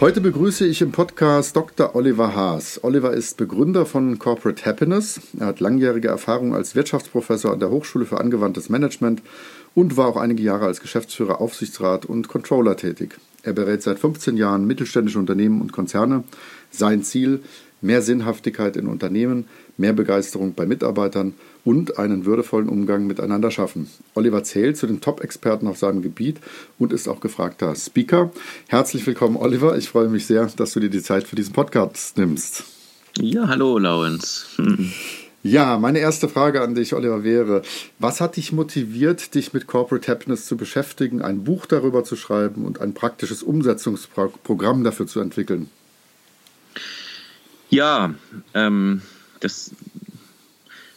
Heute begrüße ich im Podcast Dr. Oliver Haas. Oliver ist Begründer von Corporate Happiness. Er hat langjährige Erfahrung als Wirtschaftsprofessor an der Hochschule für angewandtes Management und war auch einige Jahre als Geschäftsführer, Aufsichtsrat und Controller tätig. Er berät seit 15 Jahren mittelständische Unternehmen und Konzerne. Sein Ziel, mehr Sinnhaftigkeit in Unternehmen, mehr Begeisterung bei Mitarbeitern und einen würdevollen Umgang miteinander schaffen. Oliver zählt zu den Top-Experten auf seinem Gebiet und ist auch gefragter Speaker. Herzlich willkommen, Oliver. Ich freue mich sehr, dass du dir die Zeit für diesen Podcast nimmst. Ja, hallo, Lawrence. Ja, meine erste Frage an dich, Oliver, wäre, was hat dich motiviert, dich mit Corporate Happiness zu beschäftigen, ein Buch darüber zu schreiben und ein praktisches Umsetzungsprogramm dafür zu entwickeln? Ja, ähm, das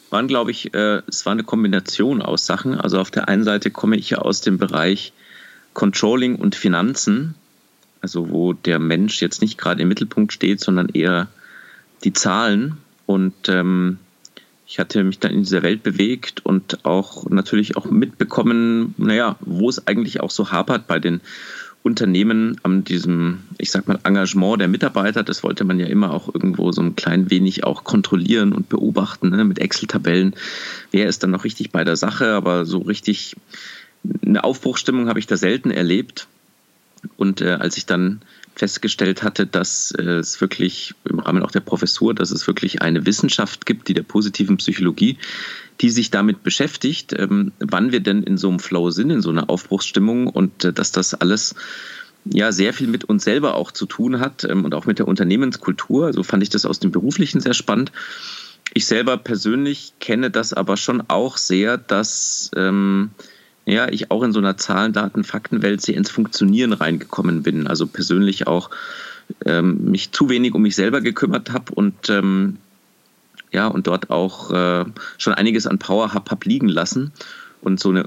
waren, glaube ich, äh, es war eine Kombination aus Sachen. Also auf der einen Seite komme ich ja aus dem Bereich Controlling und Finanzen, also wo der Mensch jetzt nicht gerade im Mittelpunkt steht, sondern eher die Zahlen. Und ähm, ich hatte mich dann in dieser Welt bewegt und auch natürlich auch mitbekommen, naja, wo es eigentlich auch so hapert bei den Unternehmen an diesem, ich sag mal, Engagement der Mitarbeiter, das wollte man ja immer auch irgendwo so ein klein wenig auch kontrollieren und beobachten ne, mit Excel-Tabellen. Wer ist dann noch richtig bei der Sache? Aber so richtig eine Aufbruchstimmung habe ich da selten erlebt. Und äh, als ich dann festgestellt hatte, dass äh, es wirklich im Rahmen auch der Professur, dass es wirklich eine Wissenschaft gibt, die der positiven Psychologie, die sich damit beschäftigt, ähm, wann wir denn in so einem Flow sind, in so einer Aufbruchsstimmung und äh, dass das alles ja sehr viel mit uns selber auch zu tun hat ähm, und auch mit der Unternehmenskultur. Also fand ich das aus dem Beruflichen sehr spannend. Ich selber persönlich kenne das aber schon auch sehr, dass ähm, ja, ich auch in so einer Zahlen, Daten, Faktenwelt sehr ins Funktionieren reingekommen bin. Also persönlich auch ähm, mich zu wenig um mich selber gekümmert habe und ähm, ja, und dort auch äh, schon einiges an Power habe hab liegen lassen und so eine,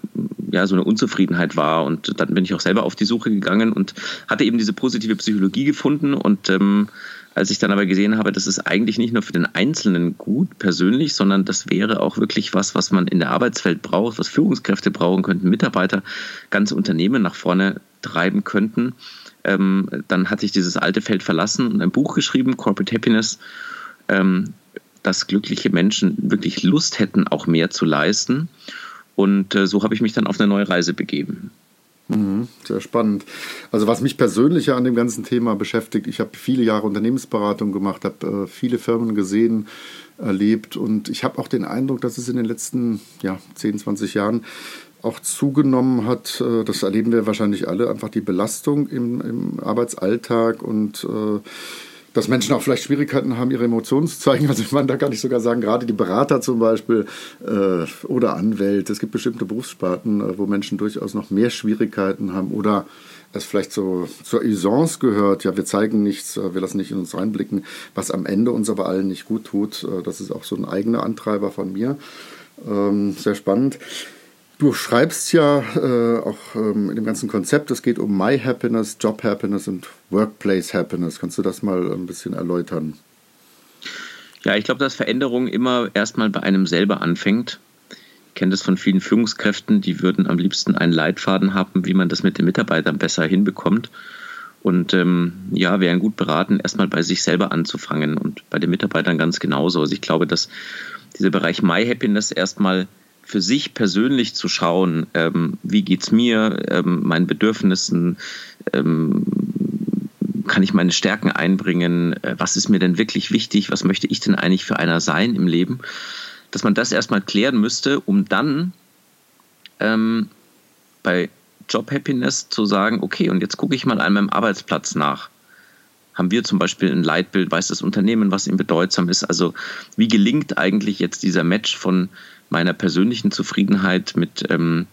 ja, so eine Unzufriedenheit war. Und dann bin ich auch selber auf die Suche gegangen und hatte eben diese positive Psychologie gefunden. Und ähm, als ich dann aber gesehen habe, das ist eigentlich nicht nur für den Einzelnen gut persönlich, sondern das wäre auch wirklich was, was man in der Arbeitswelt braucht, was Führungskräfte brauchen könnten, Mitarbeiter, ganze Unternehmen nach vorne treiben könnten. Ähm, dann hatte ich dieses alte Feld verlassen und ein Buch geschrieben, Corporate Happiness, ähm, dass glückliche Menschen wirklich Lust hätten, auch mehr zu leisten. Und äh, so habe ich mich dann auf eine neue Reise begeben. Mhm, sehr spannend. Also was mich persönlich an dem ganzen Thema beschäftigt, ich habe viele Jahre Unternehmensberatung gemacht, habe äh, viele Firmen gesehen, erlebt und ich habe auch den Eindruck, dass es in den letzten ja, 10, 20 Jahren auch zugenommen hat, äh, das erleben wir wahrscheinlich alle, einfach die Belastung im, im Arbeitsalltag und äh, dass Menschen auch vielleicht Schwierigkeiten haben, ihre Emotionen zu zeigen. Also man da kann ich sogar sagen, gerade die Berater zum Beispiel äh, oder Anwälte. Es gibt bestimmte Berufssparten, äh, wo Menschen durchaus noch mehr Schwierigkeiten haben oder es vielleicht so zur Usance gehört. Ja, wir zeigen nichts, äh, wir lassen nicht in uns reinblicken, was am Ende uns aber allen nicht gut tut. Äh, das ist auch so ein eigener Antreiber von mir. Ähm, sehr spannend. Du schreibst ja äh, auch ähm, in dem ganzen Konzept, es geht um My Happiness, Job Happiness und Workplace Happiness. Kannst du das mal ein bisschen erläutern? Ja, ich glaube, dass Veränderung immer erstmal bei einem selber anfängt. Ich kenne das von vielen Führungskräften, die würden am liebsten einen Leitfaden haben, wie man das mit den Mitarbeitern besser hinbekommt. Und ähm, ja, wären gut beraten, erstmal bei sich selber anzufangen und bei den Mitarbeitern ganz genauso. Also ich glaube, dass dieser Bereich My Happiness erstmal für sich persönlich zu schauen, ähm, wie geht es mir, ähm, meinen Bedürfnissen, ähm, kann ich meine Stärken einbringen, äh, was ist mir denn wirklich wichtig, was möchte ich denn eigentlich für einer sein im Leben, dass man das erstmal klären müsste, um dann ähm, bei Job Happiness zu sagen, okay, und jetzt gucke ich mal an meinem Arbeitsplatz nach haben wir zum Beispiel ein Leitbild, weiß das Unternehmen, was ihm bedeutsam ist. Also wie gelingt eigentlich jetzt dieser Match von meiner persönlichen Zufriedenheit mit, ähm,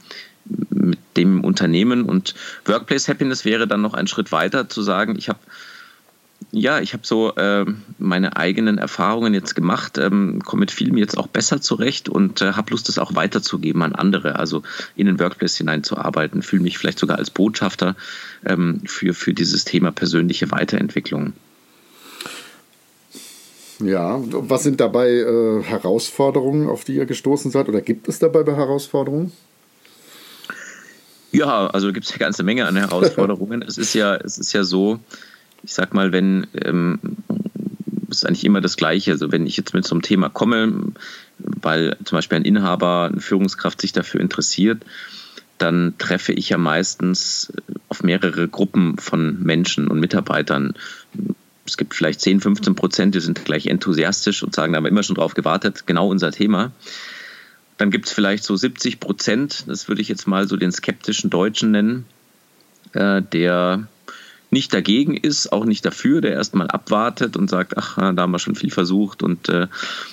mit dem Unternehmen. Und Workplace Happiness wäre dann noch ein Schritt weiter zu sagen, ich habe ja, ich habe so äh, meine eigenen Erfahrungen jetzt gemacht, ähm, komme mit vielem jetzt auch besser zurecht und äh, habe Lust, das auch weiterzugeben an andere, also in den Workplace hineinzuarbeiten, fühle mich vielleicht sogar als Botschafter ähm, für, für dieses Thema persönliche Weiterentwicklung. Ja, was sind dabei äh, Herausforderungen, auf die ihr gestoßen seid? Oder gibt es dabei Herausforderungen? Ja, also gibt es eine ganze Menge an Herausforderungen. es ist ja, es ist ja so, ich sag mal, wenn ähm, ist eigentlich immer das Gleiche. Also wenn ich jetzt mit so einem Thema komme, weil zum Beispiel ein Inhaber, eine Führungskraft sich dafür interessiert, dann treffe ich ja meistens auf mehrere Gruppen von Menschen und Mitarbeitern. Es gibt vielleicht 10, 15 Prozent, die sind gleich enthusiastisch und sagen, da haben wir immer schon drauf gewartet, genau unser Thema. Dann gibt es vielleicht so 70 Prozent, das würde ich jetzt mal so den skeptischen Deutschen nennen, äh, der nicht dagegen ist, auch nicht dafür, der erstmal abwartet und sagt, ach, da haben wir schon viel versucht. Und, äh, und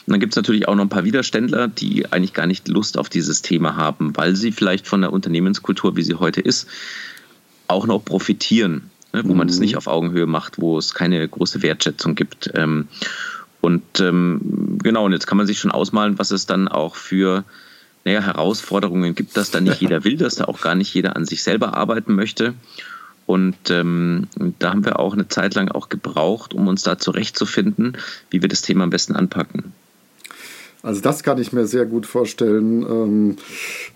dann gibt es natürlich auch noch ein paar Widerständler, die eigentlich gar nicht Lust auf dieses Thema haben, weil sie vielleicht von der Unternehmenskultur, wie sie heute ist, auch noch profitieren, ne, wo mhm. man das nicht auf Augenhöhe macht, wo es keine große Wertschätzung gibt. Ähm, und ähm, genau, und jetzt kann man sich schon ausmalen, was es dann auch für naja, Herausforderungen gibt, dass da nicht jeder will, dass da auch gar nicht jeder an sich selber arbeiten möchte. Und ähm, da haben wir auch eine Zeit lang auch gebraucht, um uns da zurechtzufinden, wie wir das Thema am besten anpacken. Also das kann ich mir sehr gut vorstellen, ähm,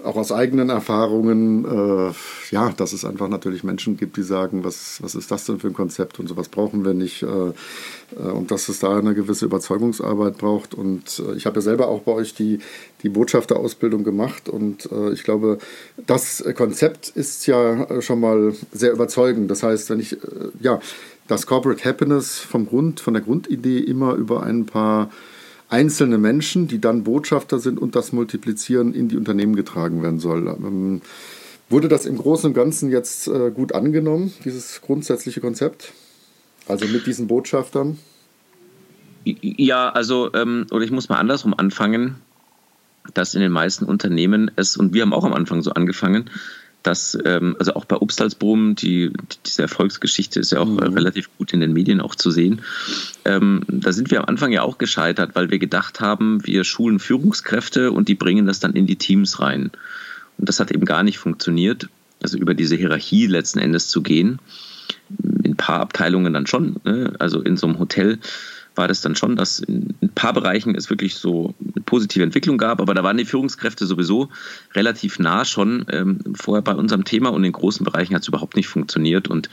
auch aus eigenen Erfahrungen, äh, ja, dass es einfach natürlich Menschen gibt, die sagen, was, was ist das denn für ein Konzept und sowas brauchen wir nicht. Äh, äh, und dass es da eine gewisse Überzeugungsarbeit braucht. Und äh, ich habe ja selber auch bei euch die, die Botschafterausbildung gemacht und äh, ich glaube, das Konzept ist ja schon mal sehr überzeugend. Das heißt, wenn ich, äh, ja, das Corporate Happiness vom Grund, von der Grundidee immer über ein paar einzelne Menschen, die dann Botschafter sind und das Multiplizieren in die Unternehmen getragen werden soll. Ähm, wurde das im Großen und Ganzen jetzt äh, gut angenommen, dieses grundsätzliche Konzept? Also mit diesen Botschaftern? Ja, also, ähm, oder ich muss mal andersrum anfangen, dass in den meisten Unternehmen es, und wir haben auch am Anfang so angefangen, dass, ähm, also auch bei Obstalsboom, die, diese Erfolgsgeschichte ist ja auch mhm. relativ gut in den Medien auch zu sehen. Ähm, da sind wir am Anfang ja auch gescheitert, weil wir gedacht haben, wir schulen Führungskräfte und die bringen das dann in die Teams rein. Und das hat eben gar nicht funktioniert, also über diese Hierarchie letzten Endes zu gehen. In ein paar Abteilungen dann schon, ne? also in so einem Hotel war das dann schon, dass in ein paar Bereichen es wirklich so eine positive Entwicklung gab, aber da waren die Führungskräfte sowieso relativ nah schon ähm, vorher bei unserem Thema und in großen Bereichen hat es überhaupt nicht funktioniert und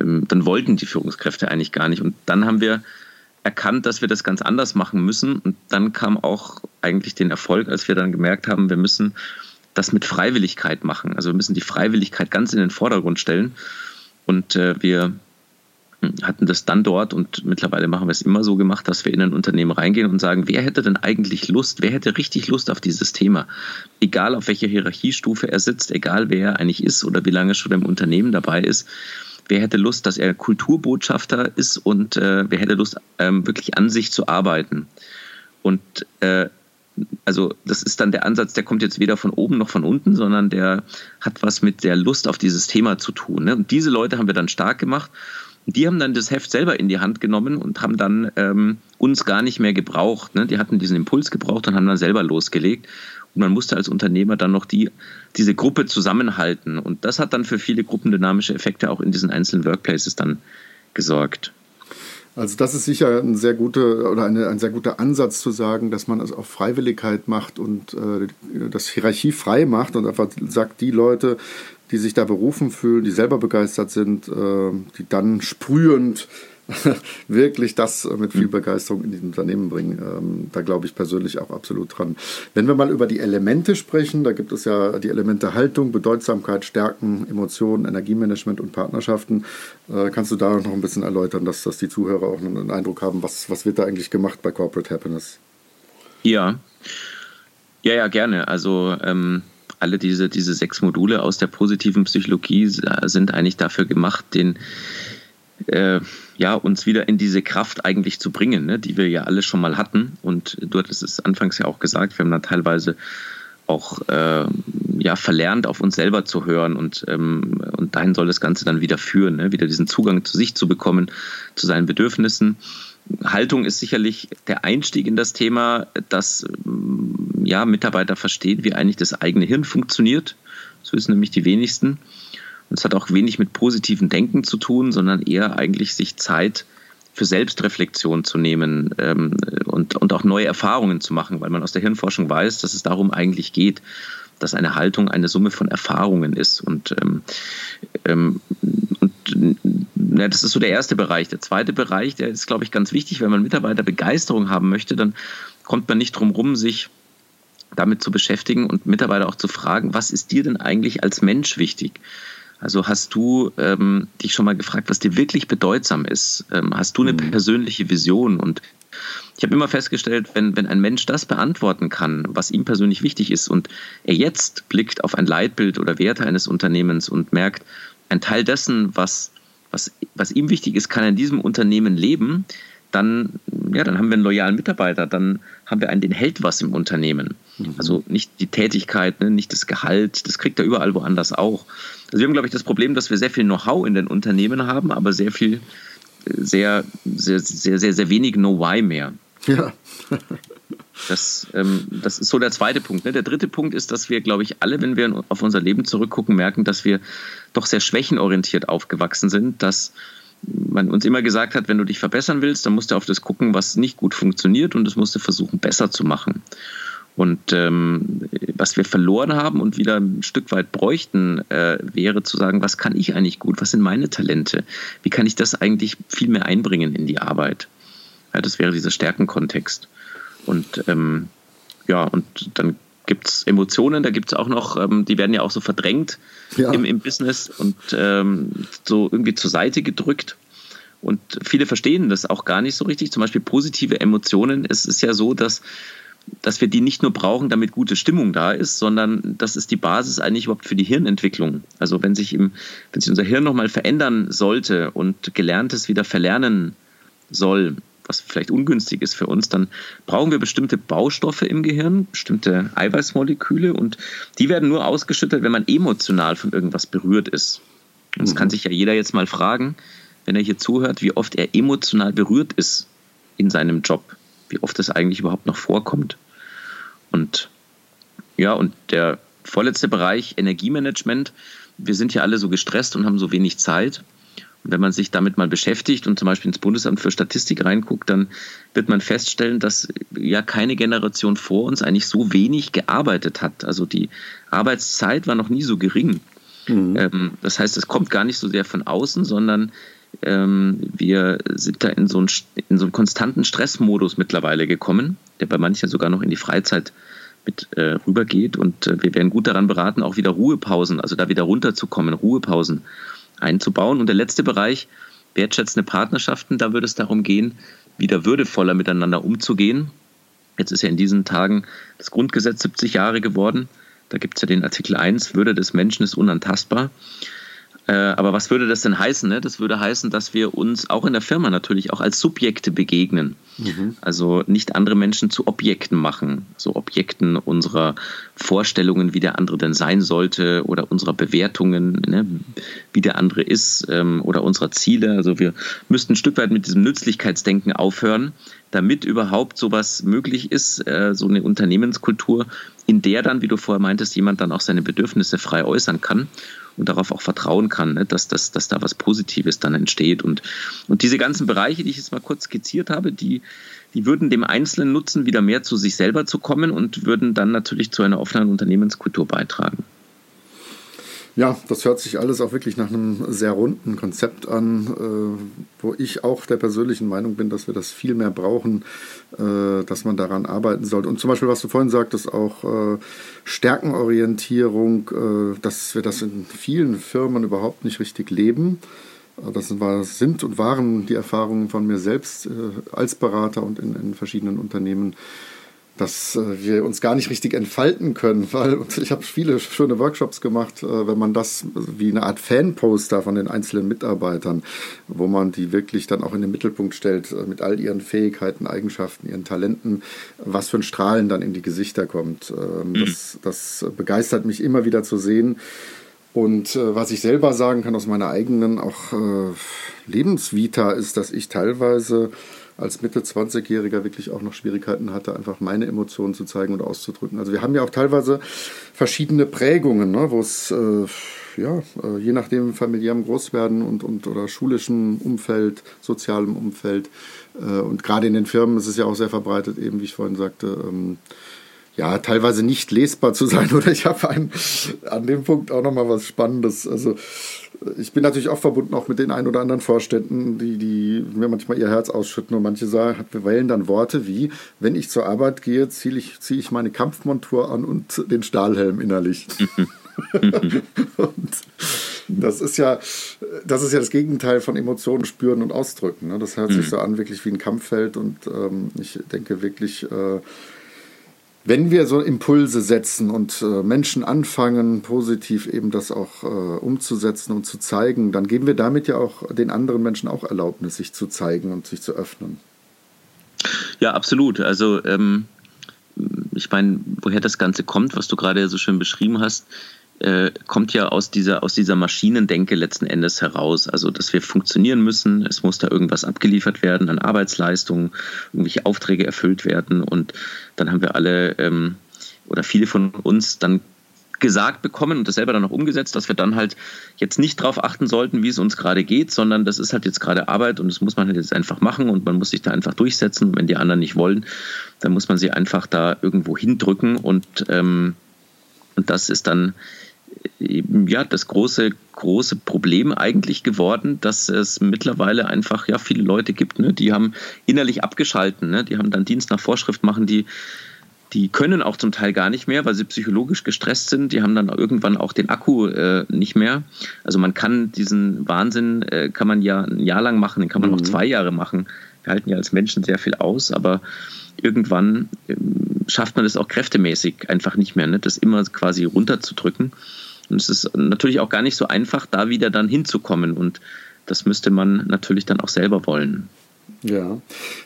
ähm, dann wollten die Führungskräfte eigentlich gar nicht. Und dann haben wir erkannt, dass wir das ganz anders machen müssen und dann kam auch eigentlich den Erfolg, als wir dann gemerkt haben, wir müssen das mit Freiwilligkeit machen. Also wir müssen die Freiwilligkeit ganz in den Vordergrund stellen. Und äh, wir hatten das dann dort und mittlerweile machen wir es immer so gemacht, dass wir in ein Unternehmen reingehen und sagen, wer hätte denn eigentlich Lust, wer hätte richtig Lust auf dieses Thema? Egal auf welcher Hierarchiestufe er sitzt, egal wer er eigentlich ist oder wie lange schon im Unternehmen dabei ist, wer hätte Lust, dass er Kulturbotschafter ist und äh, wer hätte Lust, ähm, wirklich an sich zu arbeiten? Und äh, also das ist dann der Ansatz, der kommt jetzt weder von oben noch von unten, sondern der hat was mit der Lust auf dieses Thema zu tun. Ne? Und diese Leute haben wir dann stark gemacht die haben dann das Heft selber in die Hand genommen und haben dann ähm, uns gar nicht mehr gebraucht. Ne? Die hatten diesen Impuls gebraucht und haben dann selber losgelegt. Und man musste als Unternehmer dann noch die, diese Gruppe zusammenhalten. Und das hat dann für viele gruppendynamische Effekte auch in diesen einzelnen Workplaces dann gesorgt. Also das ist sicher ein sehr guter oder eine, ein sehr guter Ansatz zu sagen, dass man es auf Freiwilligkeit macht und äh, das Hierarchie frei macht und einfach sagt, die Leute, die sich da berufen fühlen, die selber begeistert sind, äh, die dann sprühend wirklich das mit viel Begeisterung in die Unternehmen bringen. Ähm, da glaube ich persönlich auch absolut dran. Wenn wir mal über die Elemente sprechen, da gibt es ja die Elemente Haltung, Bedeutsamkeit, Stärken, Emotionen, Energiemanagement und Partnerschaften. Äh, kannst du da noch ein bisschen erläutern, dass, dass die Zuhörer auch einen Eindruck haben, was, was wird da eigentlich gemacht bei Corporate Happiness? Ja, ja, ja, gerne. Also ähm alle diese, diese sechs Module aus der positiven Psychologie sind eigentlich dafür gemacht, den, äh, ja, uns wieder in diese Kraft eigentlich zu bringen, ne, die wir ja alle schon mal hatten. Und du hattest es anfangs ja auch gesagt, wir haben da teilweise auch äh, ja, verlernt, auf uns selber zu hören und, ähm, und dahin soll das Ganze dann wieder führen, ne? wieder diesen Zugang zu sich zu bekommen, zu seinen Bedürfnissen. Haltung ist sicherlich der Einstieg in das Thema, dass mm, ja, Mitarbeiter verstehen, wie eigentlich das eigene Hirn funktioniert. So ist nämlich die wenigsten. Und es hat auch wenig mit positivem Denken zu tun, sondern eher eigentlich sich Zeit für Selbstreflexion zu nehmen ähm, und, und auch neue Erfahrungen zu machen, weil man aus der Hirnforschung weiß, dass es darum eigentlich geht, dass eine Haltung eine Summe von Erfahrungen ist. Und, ähm, ähm, und ja, das ist so der erste Bereich. Der zweite Bereich, der ist, glaube ich, ganz wichtig, wenn man Mitarbeiterbegeisterung haben möchte, dann kommt man nicht drum rum, sich damit zu beschäftigen und Mitarbeiter auch zu fragen, was ist dir denn eigentlich als Mensch wichtig? Also hast du ähm, dich schon mal gefragt, was dir wirklich bedeutsam ist? Ähm, hast du eine mhm. persönliche Vision? Und ich habe immer festgestellt, wenn, wenn ein Mensch das beantworten kann, was ihm persönlich wichtig ist, und er jetzt blickt auf ein Leitbild oder Werte eines Unternehmens und merkt, ein Teil dessen, was, was, was ihm wichtig ist, kann er in diesem Unternehmen leben, dann, ja, dann haben wir einen loyalen Mitarbeiter, dann haben wir einen, den hält was im Unternehmen. Mhm. Also nicht die Tätigkeit, ne, nicht das Gehalt, das kriegt er überall woanders auch. Also wir haben, glaube ich, das Problem, dass wir sehr viel Know-how in den Unternehmen haben, aber sehr viel, sehr, sehr, sehr, sehr, sehr wenig Know-why mehr. Ja. Das, ähm, das ist so der zweite Punkt. Ne? Der dritte Punkt ist, dass wir, glaube ich, alle, wenn wir auf unser Leben zurückgucken, merken, dass wir doch sehr schwächenorientiert aufgewachsen sind, dass man uns immer gesagt hat, wenn du dich verbessern willst, dann musst du auf das gucken, was nicht gut funktioniert und das musst du versuchen, besser zu machen. Und ähm, was wir verloren haben und wieder ein Stück weit bräuchten, äh, wäre zu sagen, was kann ich eigentlich gut? Was sind meine Talente? Wie kann ich das eigentlich viel mehr einbringen in die Arbeit? Ja, das wäre dieser Stärkenkontext. Und ähm, ja, und dann gibt es Emotionen, da gibt es auch noch, ähm, die werden ja auch so verdrängt ja. Im, im Business und ähm, so irgendwie zur Seite gedrückt. Und viele verstehen das auch gar nicht so richtig. Zum Beispiel positive Emotionen. Es ist ja so, dass, dass wir die nicht nur brauchen, damit gute Stimmung da ist, sondern das ist die Basis eigentlich überhaupt für die Hirnentwicklung. Also wenn sich, im, wenn sich unser Hirn nochmal verändern sollte und Gelerntes wieder verlernen soll, was vielleicht ungünstig ist für uns, dann brauchen wir bestimmte Baustoffe im Gehirn, bestimmte Eiweißmoleküle und die werden nur ausgeschüttet, wenn man emotional von irgendwas berührt ist. Und das mhm. kann sich ja jeder jetzt mal fragen, wenn er hier zuhört, wie oft er emotional berührt ist in seinem Job, wie oft das eigentlich überhaupt noch vorkommt. Und ja, und der vorletzte Bereich, Energiemanagement. Wir sind ja alle so gestresst und haben so wenig Zeit. Wenn man sich damit mal beschäftigt und zum Beispiel ins Bundesamt für Statistik reinguckt, dann wird man feststellen, dass ja keine Generation vor uns eigentlich so wenig gearbeitet hat. Also die Arbeitszeit war noch nie so gering. Mhm. Ähm, das heißt, es kommt gar nicht so sehr von außen, sondern ähm, wir sind da in so, einen, in so einen konstanten Stressmodus mittlerweile gekommen, der bei manchen sogar noch in die Freizeit mit äh, rübergeht. Und äh, wir wären gut daran beraten, auch wieder Ruhepausen, also da wieder runterzukommen, Ruhepausen einzubauen. Und der letzte Bereich, wertschätzende Partnerschaften, da würde es darum gehen, wieder würdevoller miteinander umzugehen. Jetzt ist ja in diesen Tagen das Grundgesetz 70 Jahre geworden. Da gibt es ja den Artikel 1, Würde des Menschen ist unantastbar. Äh, aber was würde das denn heißen? Ne? Das würde heißen, dass wir uns auch in der Firma natürlich auch als Subjekte begegnen. Mhm. Also nicht andere Menschen zu Objekten machen, so Objekten unserer Vorstellungen, wie der andere denn sein sollte oder unserer Bewertungen, ne? wie der andere ist ähm, oder unserer Ziele. Also wir müssten ein Stück weit mit diesem Nützlichkeitsdenken aufhören, damit überhaupt sowas möglich ist, äh, so eine Unternehmenskultur, in der dann, wie du vorher meintest, jemand dann auch seine Bedürfnisse frei äußern kann und darauf auch vertrauen kann, ne, dass, dass, dass da was Positives dann entsteht. Und, und diese ganzen Bereiche, die ich jetzt mal kurz skizziert habe, die, die würden dem Einzelnen nutzen, wieder mehr zu sich selber zu kommen und würden dann natürlich zu einer offenen Unternehmenskultur beitragen. Ja, das hört sich alles auch wirklich nach einem sehr runden Konzept an, äh, wo ich auch der persönlichen Meinung bin, dass wir das viel mehr brauchen, äh, dass man daran arbeiten sollte. Und zum Beispiel, was du vorhin sagtest, auch äh, Stärkenorientierung, dass wir das in vielen Firmen überhaupt nicht richtig leben. Das sind und waren die Erfahrungen von mir selbst als Berater und in, in verschiedenen Unternehmen dass äh, wir uns gar nicht richtig entfalten können, weil ich habe viele schöne Workshops gemacht, äh, wenn man das wie eine Art Fanposter von den einzelnen Mitarbeitern, wo man die wirklich dann auch in den Mittelpunkt stellt äh, mit all ihren Fähigkeiten, Eigenschaften, ihren Talenten, was für ein Strahlen dann in die Gesichter kommt. Ähm, mhm. Das, das begeistert mich immer wieder zu sehen. Und was ich selber sagen kann aus meiner eigenen auch Lebensvita ist, dass ich teilweise als Mitte 20-Jähriger wirklich auch noch Schwierigkeiten hatte, einfach meine Emotionen zu zeigen und auszudrücken. Also wir haben ja auch teilweise verschiedene Prägungen, ne, wo es äh, ja, äh, je nachdem familiärem Großwerden und, und oder schulischem Umfeld, sozialem Umfeld äh, und gerade in den Firmen ist es ja auch sehr verbreitet, eben wie ich vorhin sagte, ähm, ja, teilweise nicht lesbar zu sein. Oder ich habe an dem Punkt auch nochmal was Spannendes. Also ich bin natürlich auch verbunden auch mit den ein oder anderen Vorständen, die, die mir manchmal ihr Herz ausschütten und manche sagen, wählen dann Worte wie, wenn ich zur Arbeit gehe, ziehe ich, ziehe ich meine Kampfmontur an und den Stahlhelm innerlich. und das ist ja, das ist ja das Gegenteil von Emotionen spüren und ausdrücken. Ne? Das hört sich mhm. so an, wirklich wie ein Kampffeld und ähm, ich denke wirklich, äh, wenn wir so Impulse setzen und äh, Menschen anfangen, positiv eben das auch äh, umzusetzen und zu zeigen, dann geben wir damit ja auch den anderen Menschen auch Erlaubnis, sich zu zeigen und sich zu öffnen. Ja, absolut. Also ähm, ich meine, woher das Ganze kommt, was du gerade so schön beschrieben hast, äh, kommt ja aus dieser, aus dieser Maschinendenke letzten Endes heraus. Also, dass wir funktionieren müssen, es muss da irgendwas abgeliefert werden an Arbeitsleistungen, irgendwelche Aufträge erfüllt werden und dann haben wir alle ähm, oder viele von uns dann gesagt bekommen und das selber dann auch umgesetzt, dass wir dann halt jetzt nicht darauf achten sollten, wie es uns gerade geht, sondern das ist halt jetzt gerade Arbeit und das muss man halt jetzt einfach machen und man muss sich da einfach durchsetzen. Wenn die anderen nicht wollen, dann muss man sie einfach da irgendwo hindrücken und, ähm, und das ist dann ja, das große, große Problem eigentlich geworden, dass es mittlerweile einfach ja viele Leute gibt, ne, die haben innerlich abgeschalten, ne, die haben dann Dienst nach Vorschrift machen, die die können auch zum Teil gar nicht mehr, weil sie psychologisch gestresst sind. Die haben dann irgendwann auch den Akku äh, nicht mehr. Also man kann diesen Wahnsinn, äh, kann man ja ein Jahr lang machen, den kann man mhm. auch zwei Jahre machen. Wir halten ja als Menschen sehr viel aus, aber irgendwann äh, schafft man es auch kräftemäßig einfach nicht mehr, ne? das immer quasi runterzudrücken. Und es ist natürlich auch gar nicht so einfach, da wieder dann hinzukommen. Und das müsste man natürlich dann auch selber wollen. Ja,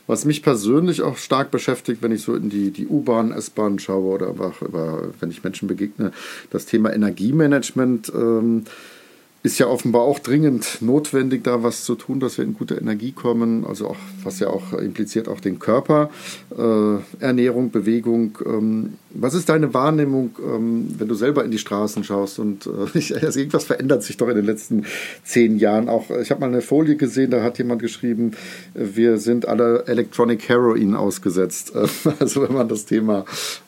was mich persönlich auch stark beschäftigt, wenn ich so in die, die U-Bahn, S-Bahn schaue oder einfach über, wenn ich Menschen begegne, das Thema Energiemanagement. Ähm, ist ja offenbar auch dringend notwendig, da was zu tun, dass wir in gute Energie kommen. Also auch, was ja auch impliziert auch den Körper, äh, Ernährung, Bewegung. Ähm, was ist deine Wahrnehmung, ähm, wenn du selber in die Straßen schaust? Und äh, also irgendwas verändert sich doch in den letzten zehn Jahren. Auch ich habe mal eine Folie gesehen, da hat jemand geschrieben, wir sind alle Electronic Heroin ausgesetzt. also wenn man das Thema, äh,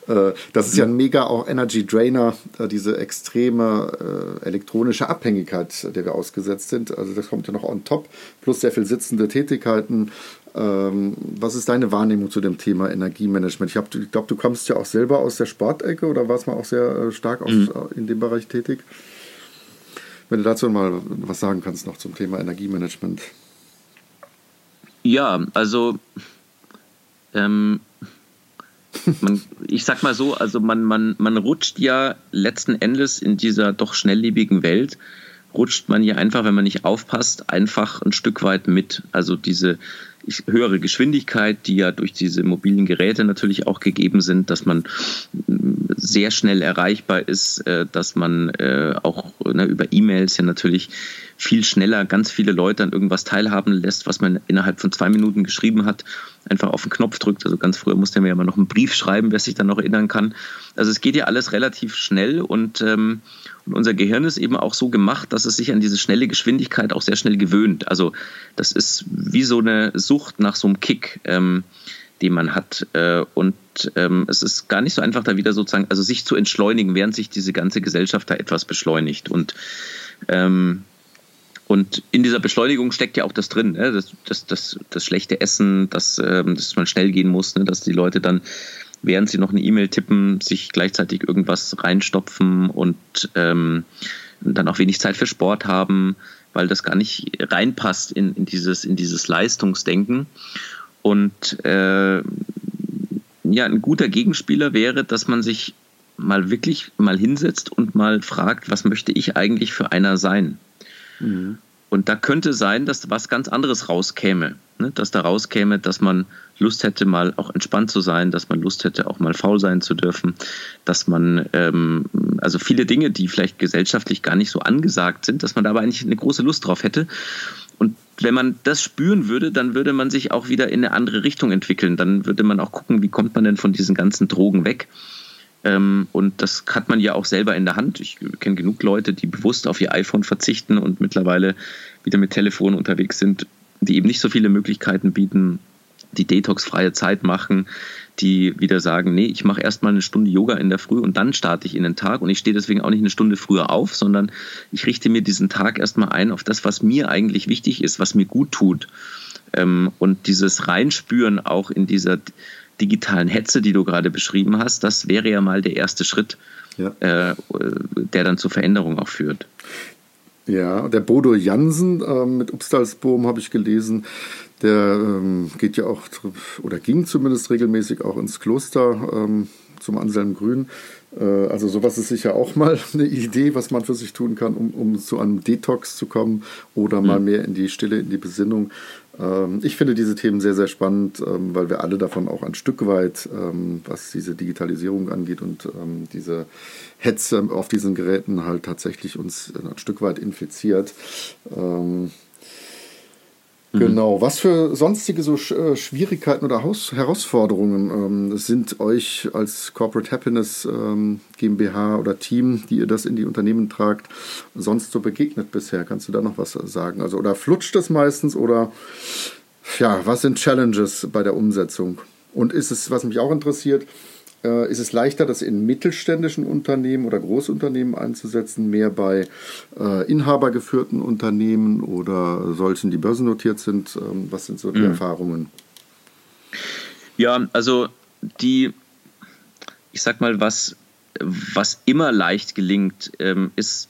das ist ja ein mega auch Energy Drainer, äh, diese extreme äh, elektronische Abhängigkeit der wir ausgesetzt sind. Also das kommt ja noch on top, plus sehr viel sitzende Tätigkeiten. Ähm, was ist deine Wahrnehmung zu dem Thema Energiemanagement? Ich, ich glaube, du kommst ja auch selber aus der Sportecke oder warst mal auch sehr äh, stark aus, mhm. in dem Bereich tätig. Wenn du dazu mal was sagen kannst noch zum Thema Energiemanagement. Ja, also ähm, man, ich sag mal so, also man, man, man rutscht ja letzten Endes in dieser doch schnelllebigen Welt rutscht man hier einfach, wenn man nicht aufpasst, einfach ein Stück weit mit. Also diese höhere Geschwindigkeit, die ja durch diese mobilen Geräte natürlich auch gegeben sind, dass man sehr schnell erreichbar ist, äh, dass man äh, auch ne, über E-Mails ja natürlich viel schneller ganz viele Leute an irgendwas teilhaben lässt, was man innerhalb von zwei Minuten geschrieben hat, einfach auf den Knopf drückt. Also ganz früher musste man ja mal noch einen Brief schreiben, wer sich dann noch erinnern kann. Also es geht ja alles relativ schnell und, ähm, und unser Gehirn ist eben auch so gemacht, dass es sich an diese schnelle Geschwindigkeit auch sehr schnell gewöhnt. Also das ist wie so eine Sucht nach so einem Kick. Ähm, den man hat. Äh, und ähm, es ist gar nicht so einfach, da wieder sozusagen, also sich zu entschleunigen, während sich diese ganze Gesellschaft da etwas beschleunigt. Und ähm, und in dieser Beschleunigung steckt ja auch das drin, ne? das, das, das, das schlechte Essen, dass, ähm, dass man schnell gehen muss, ne? dass die Leute dann, während sie noch eine E-Mail tippen, sich gleichzeitig irgendwas reinstopfen und ähm, dann auch wenig Zeit für Sport haben, weil das gar nicht reinpasst in, in, dieses, in dieses Leistungsdenken. Und äh, ja, ein guter Gegenspieler wäre, dass man sich mal wirklich mal hinsetzt und mal fragt, was möchte ich eigentlich für einer sein? Mhm. Und da könnte sein, dass was ganz anderes rauskäme. Ne? Dass da rauskäme, dass man Lust hätte, mal auch entspannt zu sein, dass man Lust hätte, auch mal faul sein zu dürfen, dass man, ähm, also viele Dinge, die vielleicht gesellschaftlich gar nicht so angesagt sind, dass man da aber eigentlich eine große Lust drauf hätte. Und wenn man das spüren würde, dann würde man sich auch wieder in eine andere Richtung entwickeln. Dann würde man auch gucken, wie kommt man denn von diesen ganzen Drogen weg. Ähm, und das hat man ja auch selber in der Hand. Ich kenne genug Leute, die bewusst auf ihr iPhone verzichten und mittlerweile wieder mit Telefon unterwegs sind, die eben nicht so viele Möglichkeiten bieten, die detoxfreie Zeit machen, die wieder sagen, nee, ich mache erstmal eine Stunde Yoga in der Früh und dann starte ich in den Tag und ich stehe deswegen auch nicht eine Stunde früher auf, sondern ich richte mir diesen Tag erstmal ein auf das, was mir eigentlich wichtig ist, was mir gut tut. Ähm, und dieses Reinspüren auch in dieser digitalen Hetze, die du gerade beschrieben hast, das wäre ja mal der erste Schritt, ja. äh, der dann zur Veränderung auch führt. Ja, der Bodo Jansen äh, mit Upstalsboom habe ich gelesen. Der ähm, geht ja auch, oder ging zumindest regelmäßig auch ins Kloster ähm, zum Anselm Grün. Äh, also sowas ist sicher auch mal eine Idee, was man für sich tun kann, um, um zu einem Detox zu kommen oder mal mhm. mehr in die Stille, in die Besinnung. Ähm, ich finde diese Themen sehr, sehr spannend, ähm, weil wir alle davon auch ein Stück weit, ähm, was diese Digitalisierung angeht und diese Hetze auf diesen Geräten halt tatsächlich uns ein Stück weit infiziert. Mhm. Genau. Was für sonstige so äh, Schwierigkeiten oder Haus Herausforderungen ähm, sind euch als Corporate Happiness ähm, GmbH oder Team, die ihr das in die Unternehmen tragt, sonst so begegnet bisher? Kannst du da noch was sagen? Also oder flutscht es meistens oder ja, was sind Challenges bei der Umsetzung? Und ist es, was mich auch interessiert, äh, ist es leichter, das in mittelständischen Unternehmen oder Großunternehmen einzusetzen, mehr bei äh, inhabergeführten Unternehmen oder solchen, die börsennotiert sind? Ähm, was sind so die mhm. Erfahrungen? Ja, also die, ich sag mal, was, was immer leicht gelingt, ähm, ist,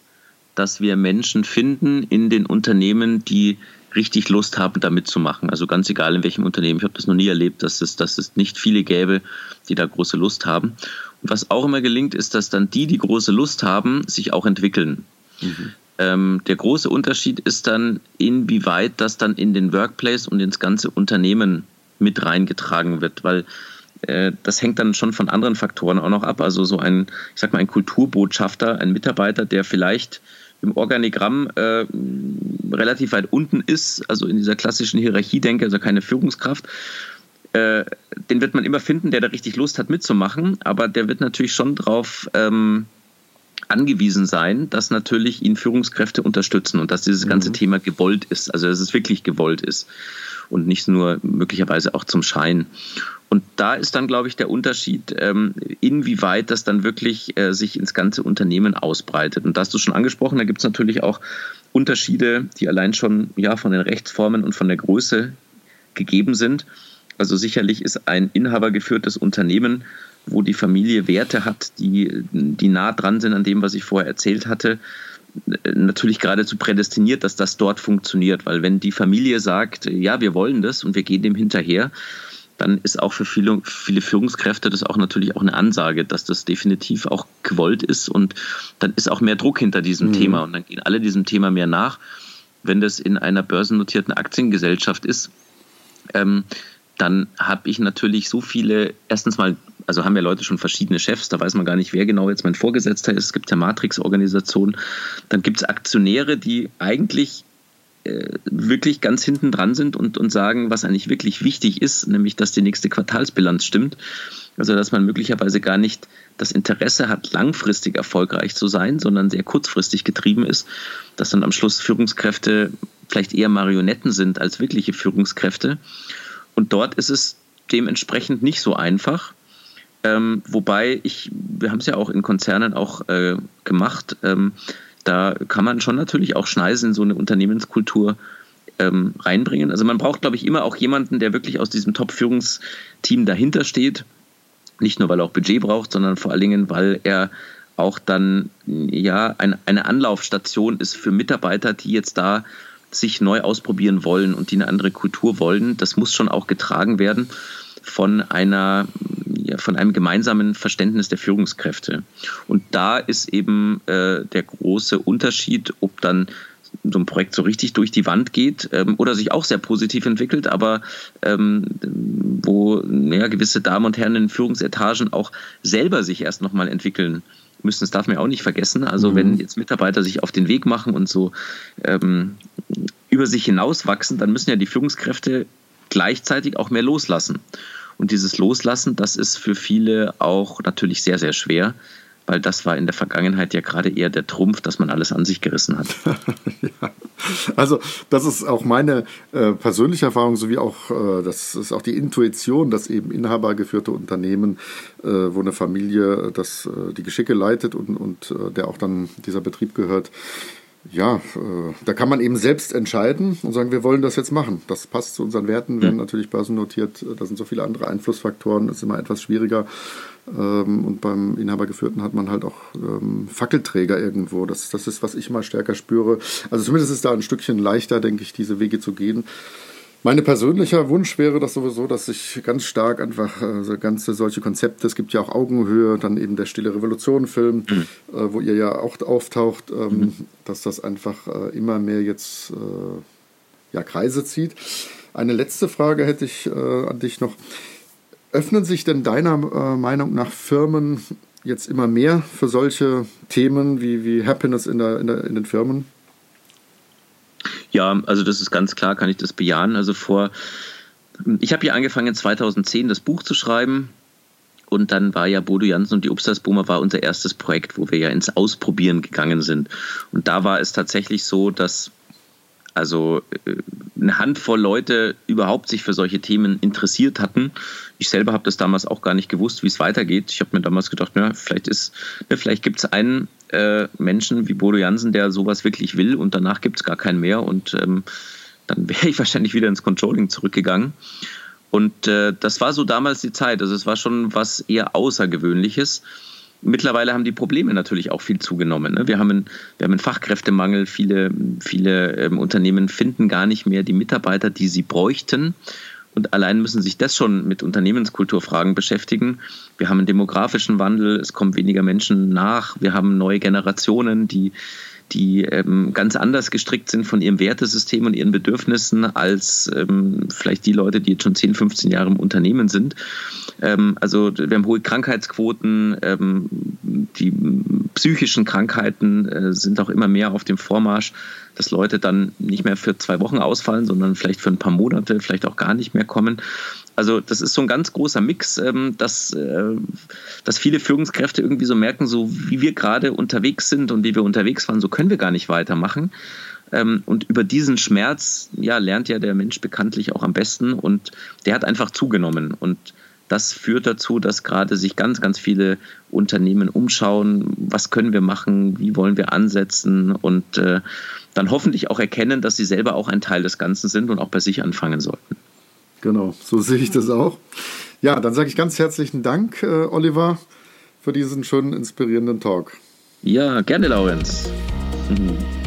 dass wir Menschen finden in den Unternehmen, die richtig Lust haben, da mitzumachen. Also ganz egal in welchem Unternehmen. Ich habe das noch nie erlebt, dass es, dass es nicht viele gäbe, die da große Lust haben. Und was auch immer gelingt, ist, dass dann die, die große Lust haben, sich auch entwickeln. Mhm. Ähm, der große Unterschied ist dann, inwieweit das dann in den Workplace und ins ganze Unternehmen mit reingetragen wird, weil äh, das hängt dann schon von anderen Faktoren auch noch ab. Also so ein, ich sag mal, ein Kulturbotschafter, ein Mitarbeiter, der vielleicht im Organigramm äh, relativ weit unten ist, also in dieser klassischen Hierarchie denke, also keine Führungskraft, äh, den wird man immer finden, der da richtig Lust hat mitzumachen, aber der wird natürlich schon darauf ähm, angewiesen sein, dass natürlich ihn Führungskräfte unterstützen und dass dieses ganze mhm. Thema gewollt ist, also dass es wirklich gewollt ist und nicht nur möglicherweise auch zum Schein. Und da ist dann, glaube ich, der Unterschied, ähm, inwieweit das dann wirklich äh, sich ins ganze Unternehmen ausbreitet. Und da hast du schon angesprochen, da gibt es natürlich auch Unterschiede, die allein schon ja, von den Rechtsformen und von der Größe gegeben sind. Also sicherlich ist ein inhabergeführtes Unternehmen, wo die Familie Werte hat, die, die nah dran sind an dem, was ich vorher erzählt hatte, natürlich geradezu prädestiniert, dass das dort funktioniert. Weil wenn die Familie sagt, ja, wir wollen das und wir gehen dem hinterher, dann ist auch für viele, viele Führungskräfte das auch natürlich auch eine Ansage, dass das definitiv auch gewollt ist und dann ist auch mehr Druck hinter diesem mhm. Thema und dann gehen alle diesem Thema mehr nach. Wenn das in einer börsennotierten Aktiengesellschaft ist, ähm, dann habe ich natürlich so viele, erstens mal, also haben ja Leute schon verschiedene Chefs, da weiß man gar nicht, wer genau jetzt mein Vorgesetzter ist. Es gibt ja Matrix-Organisationen. Dann gibt es Aktionäre, die eigentlich wirklich ganz hinten dran sind und, und sagen, was eigentlich wirklich wichtig ist, nämlich dass die nächste Quartalsbilanz stimmt. Also dass man möglicherweise gar nicht das Interesse hat, langfristig erfolgreich zu sein, sondern sehr kurzfristig getrieben ist, dass dann am Schluss Führungskräfte vielleicht eher Marionetten sind als wirkliche Führungskräfte. Und dort ist es dementsprechend nicht so einfach. Ähm, wobei ich, wir haben es ja auch in Konzernen auch äh, gemacht, ähm, da kann man schon natürlich auch Schneisen in so eine Unternehmenskultur ähm, reinbringen. Also man braucht, glaube ich, immer auch jemanden, der wirklich aus diesem Top-Führungsteam dahinter steht. Nicht nur, weil er auch Budget braucht, sondern vor allen Dingen, weil er auch dann ja eine, eine Anlaufstation ist für Mitarbeiter, die jetzt da sich neu ausprobieren wollen und die eine andere Kultur wollen. Das muss schon auch getragen werden von einer ja, von einem gemeinsamen Verständnis der Führungskräfte. Und da ist eben äh, der große Unterschied, ob dann so ein Projekt so richtig durch die Wand geht ähm, oder sich auch sehr positiv entwickelt, aber ähm, wo ja, gewisse Damen und Herren in Führungsetagen auch selber sich erst nochmal entwickeln müssen. Das darf man ja auch nicht vergessen. Also mhm. wenn jetzt Mitarbeiter sich auf den Weg machen und so ähm, über sich hinauswachsen, dann müssen ja die Führungskräfte gleichzeitig auch mehr loslassen. Und dieses Loslassen, das ist für viele auch natürlich sehr, sehr schwer weil das war in der Vergangenheit ja gerade eher der Trumpf, dass man alles an sich gerissen hat. ja. Also das ist auch meine äh, persönliche Erfahrung, sowie auch äh, das ist auch die Intuition, dass eben inhabergeführte Unternehmen, äh, wo eine Familie äh, das, äh, die Geschicke leitet und, und äh, der auch dann dieser Betrieb gehört, ja, äh, da kann man eben selbst entscheiden und sagen, wir wollen das jetzt machen. Das passt zu unseren Werten, werden natürlich börsennotiert, da sind so viele andere Einflussfaktoren, das ist immer etwas schwieriger. Ähm, und beim Inhabergeführten hat man halt auch ähm, Fackelträger irgendwo. Das, das ist, was ich mal stärker spüre. Also zumindest ist da ein Stückchen leichter, denke ich, diese Wege zu gehen. Mein persönlicher Wunsch wäre das sowieso, dass sich ganz stark einfach also ganze solche Konzepte, es gibt ja auch Augenhöhe, dann eben der Stille Revolution-Film, mhm. äh, wo ihr ja auch auftaucht, ähm, mhm. dass das einfach äh, immer mehr jetzt äh, ja, Kreise zieht. Eine letzte Frage hätte ich äh, an dich noch. Öffnen sich denn deiner äh, Meinung nach Firmen jetzt immer mehr für solche Themen wie, wie Happiness in, der, in, der, in den Firmen? Ja, also das ist ganz klar, kann ich das bejahen. Also vor, ich habe hier angefangen 2010 das Buch zu schreiben und dann war ja Bodo Jansen und die Upstalsboomer war unser erstes Projekt, wo wir ja ins Ausprobieren gegangen sind. Und da war es tatsächlich so, dass also äh, eine Handvoll Leute überhaupt sich für solche Themen interessiert hatten. Ich selber habe das damals auch gar nicht gewusst, wie es weitergeht. Ich habe mir damals gedacht, ja, vielleicht ist, vielleicht gibt es einen äh, Menschen wie Bodo Jansen, der sowas wirklich will und danach gibt es gar keinen mehr und ähm, dann wäre ich wahrscheinlich wieder ins Controlling zurückgegangen. Und äh, das war so damals die Zeit. Also es war schon was eher Außergewöhnliches. Mittlerweile haben die Probleme natürlich auch viel zugenommen. Ne? Wir haben einen, wir haben einen Fachkräftemangel. Viele, viele ähm, Unternehmen finden gar nicht mehr die Mitarbeiter, die sie bräuchten. Und allein müssen sich das schon mit Unternehmenskulturfragen beschäftigen. Wir haben einen demografischen Wandel, es kommen weniger Menschen nach, wir haben neue Generationen, die die ähm, ganz anders gestrickt sind von ihrem Wertesystem und ihren Bedürfnissen als ähm, vielleicht die Leute, die jetzt schon 10, 15 Jahre im Unternehmen sind. Ähm, also wir haben hohe Krankheitsquoten, ähm, die psychischen Krankheiten äh, sind auch immer mehr auf dem Vormarsch, dass Leute dann nicht mehr für zwei Wochen ausfallen, sondern vielleicht für ein paar Monate, vielleicht auch gar nicht mehr kommen. Also das ist so ein ganz großer Mix, ähm, dass, äh, dass viele Führungskräfte irgendwie so merken, so wie wir gerade unterwegs sind und wie wir unterwegs waren, so können wir gar nicht weitermachen. Ähm, und über diesen Schmerz ja, lernt ja der Mensch bekanntlich auch am besten und der hat einfach zugenommen. Und das führt dazu, dass gerade sich ganz, ganz viele Unternehmen umschauen, was können wir machen, wie wollen wir ansetzen und äh, dann hoffentlich auch erkennen, dass sie selber auch ein Teil des Ganzen sind und auch bei sich anfangen sollten. Genau, so sehe ich das auch. Ja, dann sage ich ganz herzlichen Dank, äh, Oliver, für diesen schönen, inspirierenden Talk. Ja, gerne, Laurenz. Mhm.